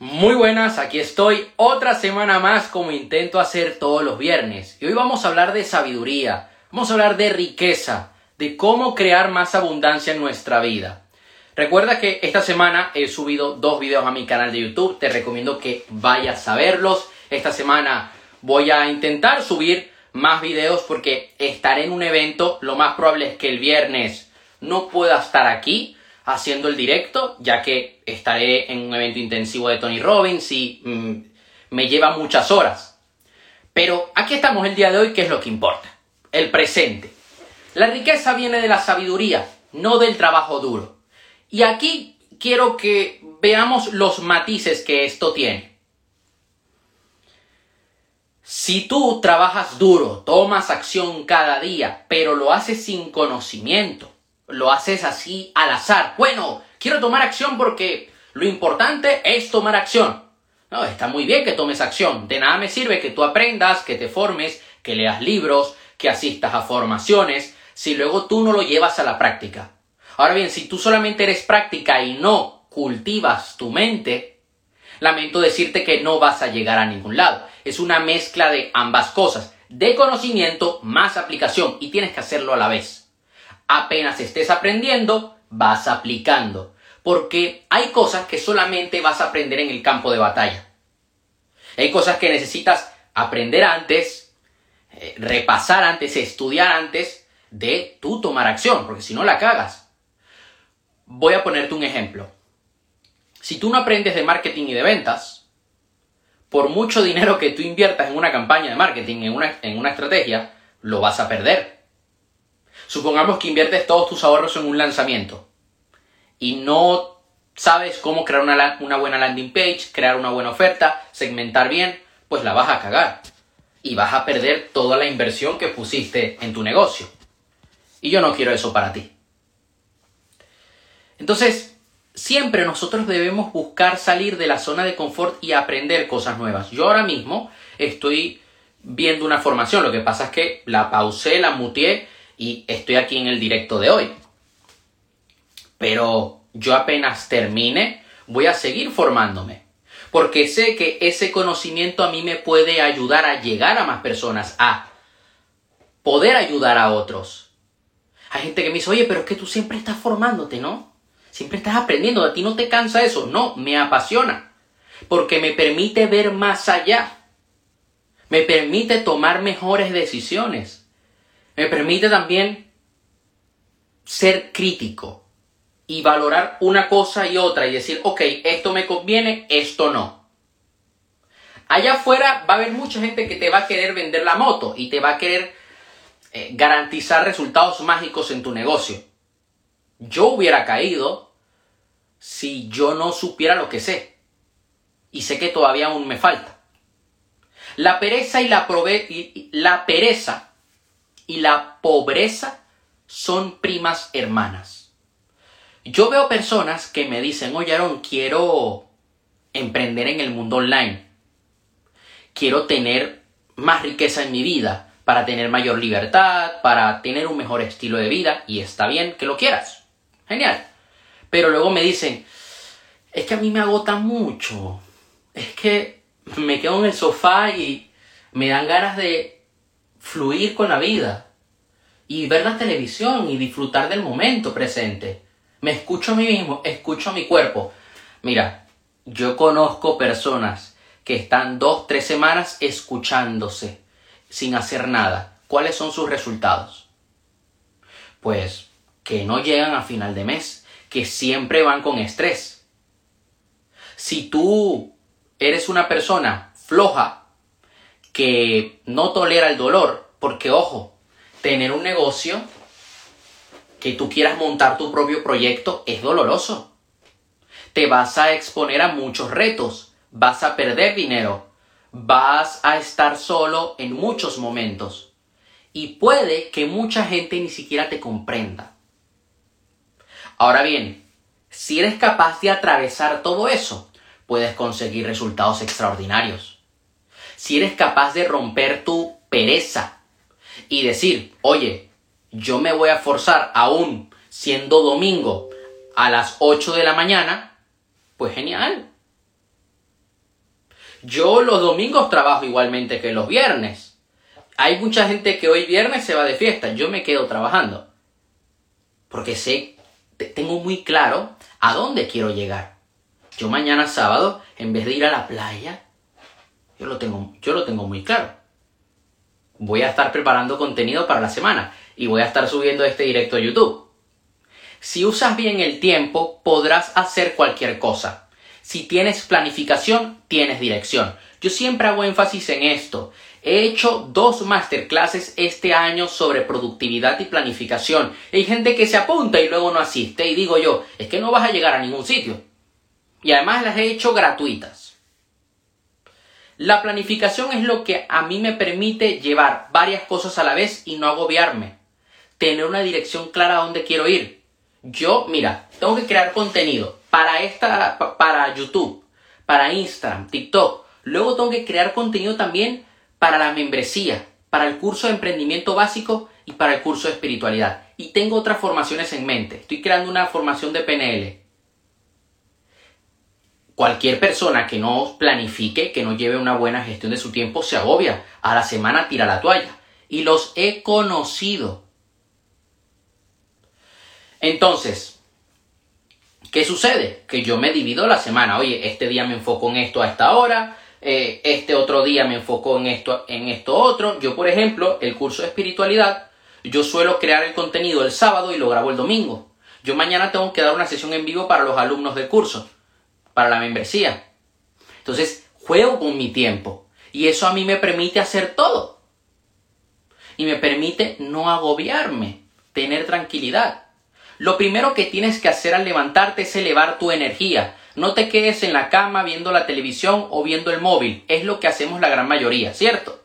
Muy buenas, aquí estoy otra semana más como intento hacer todos los viernes. Y hoy vamos a hablar de sabiduría, vamos a hablar de riqueza, de cómo crear más abundancia en nuestra vida. Recuerda que esta semana he subido dos videos a mi canal de YouTube, te recomiendo que vayas a verlos. Esta semana voy a intentar subir más videos porque estaré en un evento, lo más probable es que el viernes no pueda estar aquí, haciendo el directo, ya que estaré en un evento intensivo de Tony Robbins y mm, me lleva muchas horas. Pero aquí estamos el día de hoy, que es lo que importa, el presente. La riqueza viene de la sabiduría, no del trabajo duro. Y aquí quiero que veamos los matices que esto tiene. Si tú trabajas duro, tomas acción cada día, pero lo haces sin conocimiento, lo haces así al azar. Bueno, quiero tomar acción porque lo importante es tomar acción. No, está muy bien que tomes acción. De nada me sirve que tú aprendas, que te formes, que leas libros, que asistas a formaciones, si luego tú no lo llevas a la práctica. Ahora bien, si tú solamente eres práctica y no cultivas tu mente, lamento decirte que no vas a llegar a ningún lado. Es una mezcla de ambas cosas, de conocimiento más aplicación, y tienes que hacerlo a la vez apenas estés aprendiendo, vas aplicando. Porque hay cosas que solamente vas a aprender en el campo de batalla. Hay cosas que necesitas aprender antes, eh, repasar antes, estudiar antes de tú tomar acción, porque si no la cagas. Voy a ponerte un ejemplo. Si tú no aprendes de marketing y de ventas, por mucho dinero que tú inviertas en una campaña de marketing, en una, en una estrategia, lo vas a perder. Supongamos que inviertes todos tus ahorros en un lanzamiento y no sabes cómo crear una, una, buena landing page, crear una buena oferta, segmentar bien, pues la vas a cagar. Y vas a perder toda la inversión que pusiste en tu negocio. Y yo no quiero eso para ti. Entonces, siempre nosotros debemos buscar salir de la zona de confort y aprender cosas nuevas. Yo ahora mismo estoy viendo una formación, lo que pasa es que la pausé, la muteé y estoy aquí en el directo de hoy. Pero yo apenas termine, voy a seguir formándome. Porque sé que ese conocimiento a mí me puede ayudar a llegar a más personas, a poder ayudar a otros. Hay gente que me dice, oye, pero es que tú siempre estás formándote, ¿no? Siempre estás aprendiendo, a ti no te cansa eso. No, me apasiona. Porque me permite ver más allá. Me permite tomar mejores decisiones me permite también ser crítico y valorar una cosa y otra y decir, ok, esto me conviene, esto no. Allá afuera va a haber mucha gente que te va a querer vender la moto y te va a querer eh, garantizar resultados mágicos en tu negocio. Yo hubiera caído si yo no supiera lo que sé. Y sé que todavía aún me falta. La pereza y la, y la pereza y la pobreza son primas hermanas. Yo veo personas que me dicen, oye Aaron, quiero emprender en el mundo online. Quiero tener más riqueza en mi vida, para tener mayor libertad, para tener un mejor estilo de vida, y está bien que lo quieras. Genial. Pero luego me dicen, es que a mí me agota mucho. Es que me quedo en el sofá y me dan ganas de fluir con la vida y ver la televisión y disfrutar del momento presente. Me escucho a mí mismo, escucho a mi cuerpo. Mira, yo conozco personas que están dos, tres semanas escuchándose sin hacer nada. ¿Cuáles son sus resultados? Pues que no llegan a final de mes, que siempre van con estrés. Si tú eres una persona floja, que no tolera el dolor, porque ojo, tener un negocio, que tú quieras montar tu propio proyecto, es doloroso. Te vas a exponer a muchos retos, vas a perder dinero, vas a estar solo en muchos momentos y puede que mucha gente ni siquiera te comprenda. Ahora bien, si eres capaz de atravesar todo eso, puedes conseguir resultados extraordinarios. Si eres capaz de romper tu pereza y decir, oye, yo me voy a forzar aún siendo domingo a las 8 de la mañana, pues genial. Yo los domingos trabajo igualmente que los viernes. Hay mucha gente que hoy viernes se va de fiesta, yo me quedo trabajando. Porque sé, tengo muy claro a dónde quiero llegar. Yo mañana sábado, en vez de ir a la playa, yo lo tengo, yo lo tengo muy claro. Voy a estar preparando contenido para la semana y voy a estar subiendo este directo a YouTube. Si usas bien el tiempo, podrás hacer cualquier cosa. Si tienes planificación, tienes dirección. Yo siempre hago énfasis en esto. He hecho dos masterclasses este año sobre productividad y planificación. Hay gente que se apunta y luego no asiste y digo yo, es que no vas a llegar a ningún sitio. Y además las he hecho gratuitas. La planificación es lo que a mí me permite llevar varias cosas a la vez y no agobiarme. Tener una dirección clara a dónde quiero ir. Yo, mira, tengo que crear contenido para esta para YouTube, para Instagram, TikTok. Luego tengo que crear contenido también para la membresía, para el curso de emprendimiento básico y para el curso de espiritualidad. Y tengo otras formaciones en mente. Estoy creando una formación de PNL Cualquier persona que no planifique, que no lleve una buena gestión de su tiempo, se agobia. A la semana tira la toalla. Y los he conocido. Entonces, ¿qué sucede? Que yo me divido la semana. Oye, este día me enfoco en esto a esta hora. Eh, este otro día me enfoco en esto, en esto otro. Yo, por ejemplo, el curso de espiritualidad, yo suelo crear el contenido el sábado y lo grabo el domingo. Yo mañana tengo que dar una sesión en vivo para los alumnos del curso para la membresía. Entonces, juego con mi tiempo. Y eso a mí me permite hacer todo. Y me permite no agobiarme, tener tranquilidad. Lo primero que tienes que hacer al levantarte es elevar tu energía. No te quedes en la cama viendo la televisión o viendo el móvil. Es lo que hacemos la gran mayoría, ¿cierto?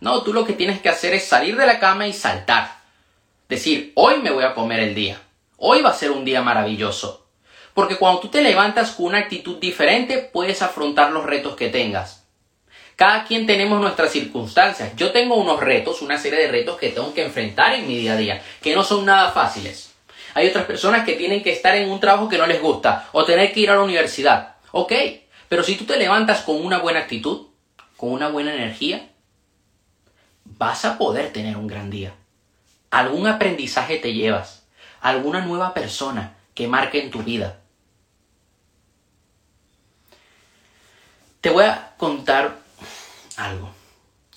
No, tú lo que tienes que hacer es salir de la cama y saltar. Decir, hoy me voy a comer el día. Hoy va a ser un día maravilloso. Porque cuando tú te levantas con una actitud diferente, puedes afrontar los retos que tengas. Cada quien tenemos nuestras circunstancias. Yo tengo unos retos, una serie de retos que tengo que enfrentar en mi día a día, que no son nada fáciles. Hay otras personas que tienen que estar en un trabajo que no les gusta o tener que ir a la universidad. Ok, pero si tú te levantas con una buena actitud, con una buena energía, vas a poder tener un gran día. Algún aprendizaje te llevas, alguna nueva persona que marque en tu vida. Te voy a contar algo.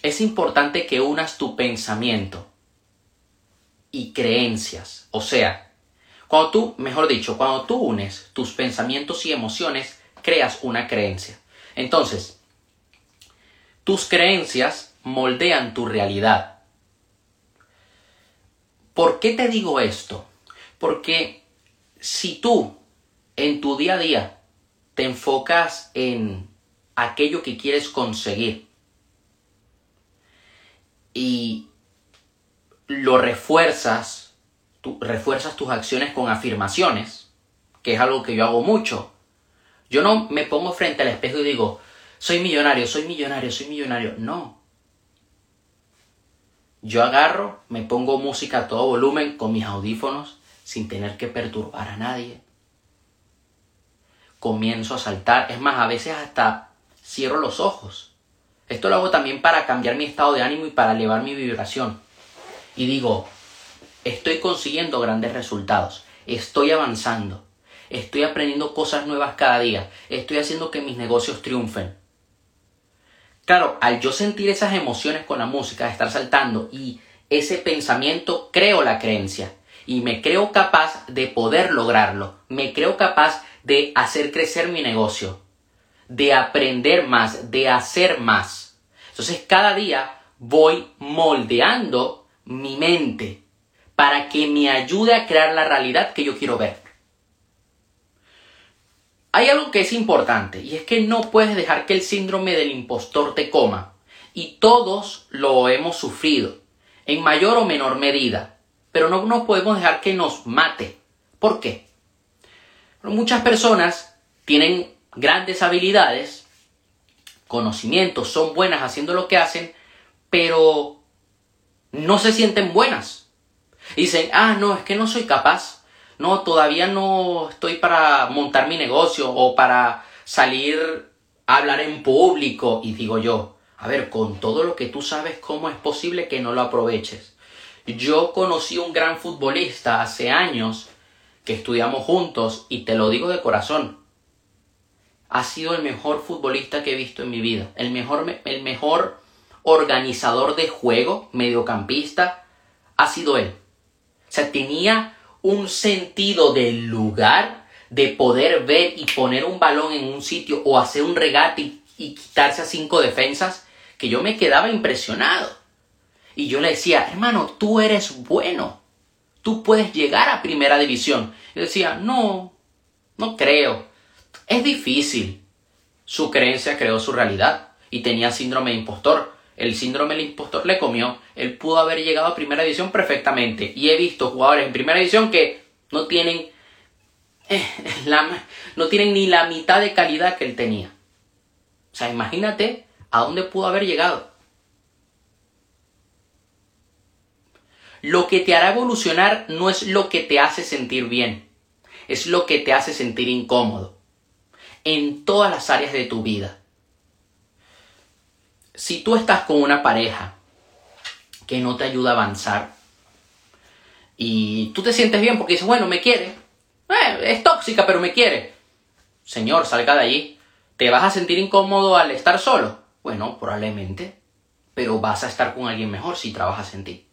Es importante que unas tu pensamiento y creencias. O sea, cuando tú, mejor dicho, cuando tú unes tus pensamientos y emociones, creas una creencia. Entonces, tus creencias moldean tu realidad. ¿Por qué te digo esto? Porque si tú en tu día a día te enfocas en aquello que quieres conseguir. Y lo refuerzas, refuerzas tus acciones con afirmaciones, que es algo que yo hago mucho. Yo no me pongo frente al espejo y digo, soy millonario, soy millonario, soy millonario. No. Yo agarro, me pongo música a todo volumen con mis audífonos sin tener que perturbar a nadie. Comienzo a saltar, es más, a veces hasta cierro los ojos. Esto lo hago también para cambiar mi estado de ánimo y para elevar mi vibración. Y digo, estoy consiguiendo grandes resultados, estoy avanzando, estoy aprendiendo cosas nuevas cada día, estoy haciendo que mis negocios triunfen. Claro, al yo sentir esas emociones con la música, estar saltando y ese pensamiento, creo la creencia y me creo capaz de poder lograrlo, me creo capaz de hacer crecer mi negocio de aprender más, de hacer más. Entonces cada día voy moldeando mi mente para que me ayude a crear la realidad que yo quiero ver. Hay algo que es importante y es que no puedes dejar que el síndrome del impostor te coma. Y todos lo hemos sufrido, en mayor o menor medida. Pero no, no podemos dejar que nos mate. ¿Por qué? muchas personas tienen grandes habilidades, conocimientos, son buenas haciendo lo que hacen, pero no se sienten buenas. dicen, ah, no, es que no soy capaz. No, todavía no estoy para montar mi negocio o para salir hablar en público. Y digo yo, a ver, con todo lo que tú sabes, ¿cómo es posible que no lo aproveches? Yo conocí un gran futbolista hace años que estudiamos juntos y te lo digo de corazón. Ha sido el mejor futbolista que he visto en mi vida. El mejor, el mejor organizador de juego, mediocampista, ha sido él. O sea, tenía un sentido del lugar, de poder ver y poner un balón en un sitio o hacer un regate y, quitarse a cinco defensas, que yo me quedaba impresionado. Y yo le decía, hermano, tú eres bueno. Tú puedes llegar a primera división. Y decía, no, no creo. Es difícil. Su creencia creó su realidad y tenía síndrome de impostor el síndrome del impostor le comió, él pudo haber llegado a primera división perfectamente. Y he visto jugadores en primera división que no tienen, eh, no tienen ni la mitad de calidad que él tenía. O sea, imagínate a dónde pudo haber llegado. Lo que te hará evolucionar no es lo que te hace sentir bien, es lo que te hace sentir incómodo en todas las áreas de tu vida si tú estás con una pareja que no te ayuda a avanzar y tú te sientes bien porque dices, bueno, me quiere, eh, es tóxica, pero me quiere. Señor, salga de allí. ¿Te vas a sentir incómodo al estar solo? Bueno, probablemente, pero vas a estar con alguien mejor si trabajas en ti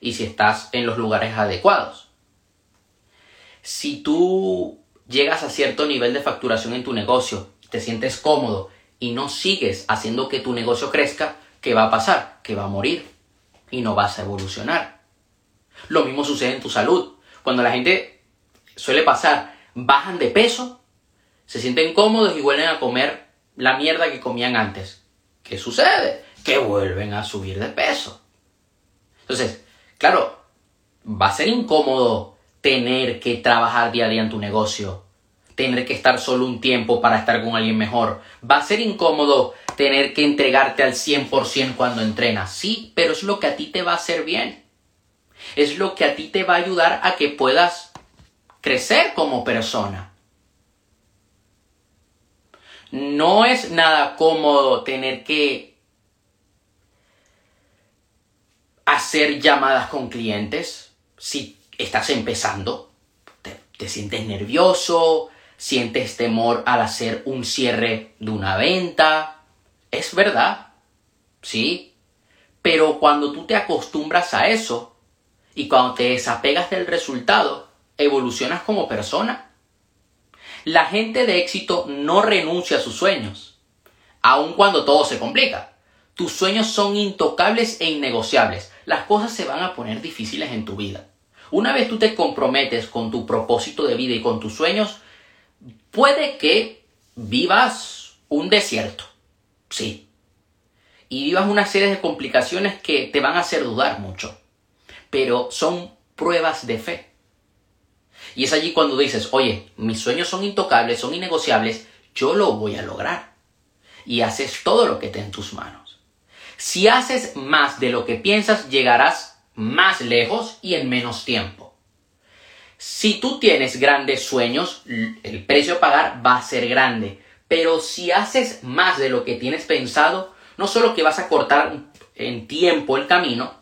y si estás en los lugares adecuados. Si tú llegas a cierto nivel de facturación en tu negocio, te sientes cómodo y no sigues haciendo que tu negocio crezca, ¿qué va a pasar? Que va a morir y no vas a evolucionar. Lo mismo sucede en tu salud. Cuando la gente suele pasar, bajan de peso, se sienten cómodos y vuelven a comer la mierda que comían antes. ¿Qué sucede? Que vuelven a subir de peso. Entonces, claro, va a ser incómodo tener que trabajar día a día en tu negocio tener que estar solo un tiempo para estar con alguien mejor. Va a ser incómodo tener que entregarte al 100% cuando entrenas. Sí, pero es lo que a ti te va a hacer bien. Es lo que a ti te va a ayudar a que puedas crecer como persona. No es nada cómodo tener que hacer llamadas con clientes si estás empezando. Te, te sientes nervioso, sientes temor al hacer un cierre de una venta. Es verdad, sí. Pero cuando tú te acostumbras a eso y cuando te desapegas del resultado, evolucionas como persona. La gente de éxito no renuncia a sus sueños, aun cuando todo se complica. Tus sueños son intocables e innegociables. Las cosas se van a poner difíciles en tu vida. Una vez tú te comprometes con tu propósito de vida y con tus sueños, Puede que vivas un desierto, sí, y vivas una serie de complicaciones que te van a hacer dudar mucho, pero son pruebas de fe. Y es allí cuando dices, oye, mis sueños son intocables, son innegociables, yo lo voy a lograr. Y haces todo lo que esté en tus manos. Si haces más de lo que piensas, llegarás más lejos y en menos tiempo. Si tú tienes grandes sueños, el precio a pagar va a ser grande. Pero si haces más de lo que tienes pensado, no solo que vas a cortar en tiempo el camino,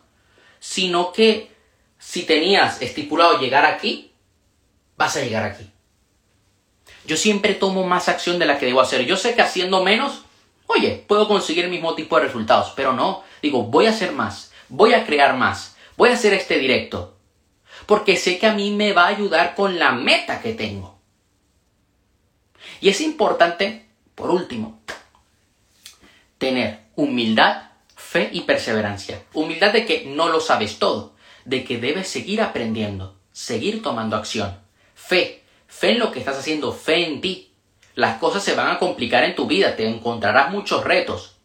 sino que si tenías estipulado llegar aquí, vas a llegar aquí. Yo siempre tomo más acción de la que debo hacer. Yo sé que haciendo menos, oye, puedo conseguir el mismo tipo de resultados, pero no, digo, voy a hacer más, voy a crear más, voy a hacer este directo, porque sé que a mí me va a ayudar con la meta que tengo. Y es importante, por último, tener humildad, fe y perseverancia. Humildad de que no lo sabes todo, de que debes seguir aprendiendo, seguir tomando acción. Fe, fe en lo que estás haciendo, fe en ti. Las cosas se van a complicar en tu vida, te encontrarás muchos retos.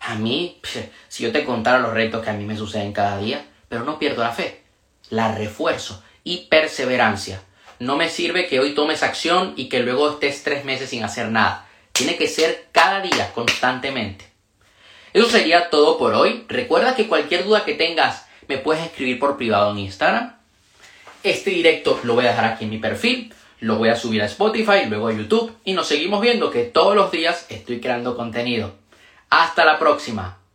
A mí, si yo te contara los retos que a mí me suceden cada día, pero no pierdo la fe la refuerzo y perseverancia. No me sirve que hoy tomes acción y que luego estés tres meses sin hacer nada. Tiene que ser cada día, constantemente. Eso sería todo por hoy. Recuerda que cualquier duda que tengas me puedes escribir por privado en Instagram. Este directo lo voy a dejar aquí en mi perfil. lo voy a subir a Spotify, luego a YouTube y nos seguimos viendo que todos los días estoy creando contenido. Hasta la próxima.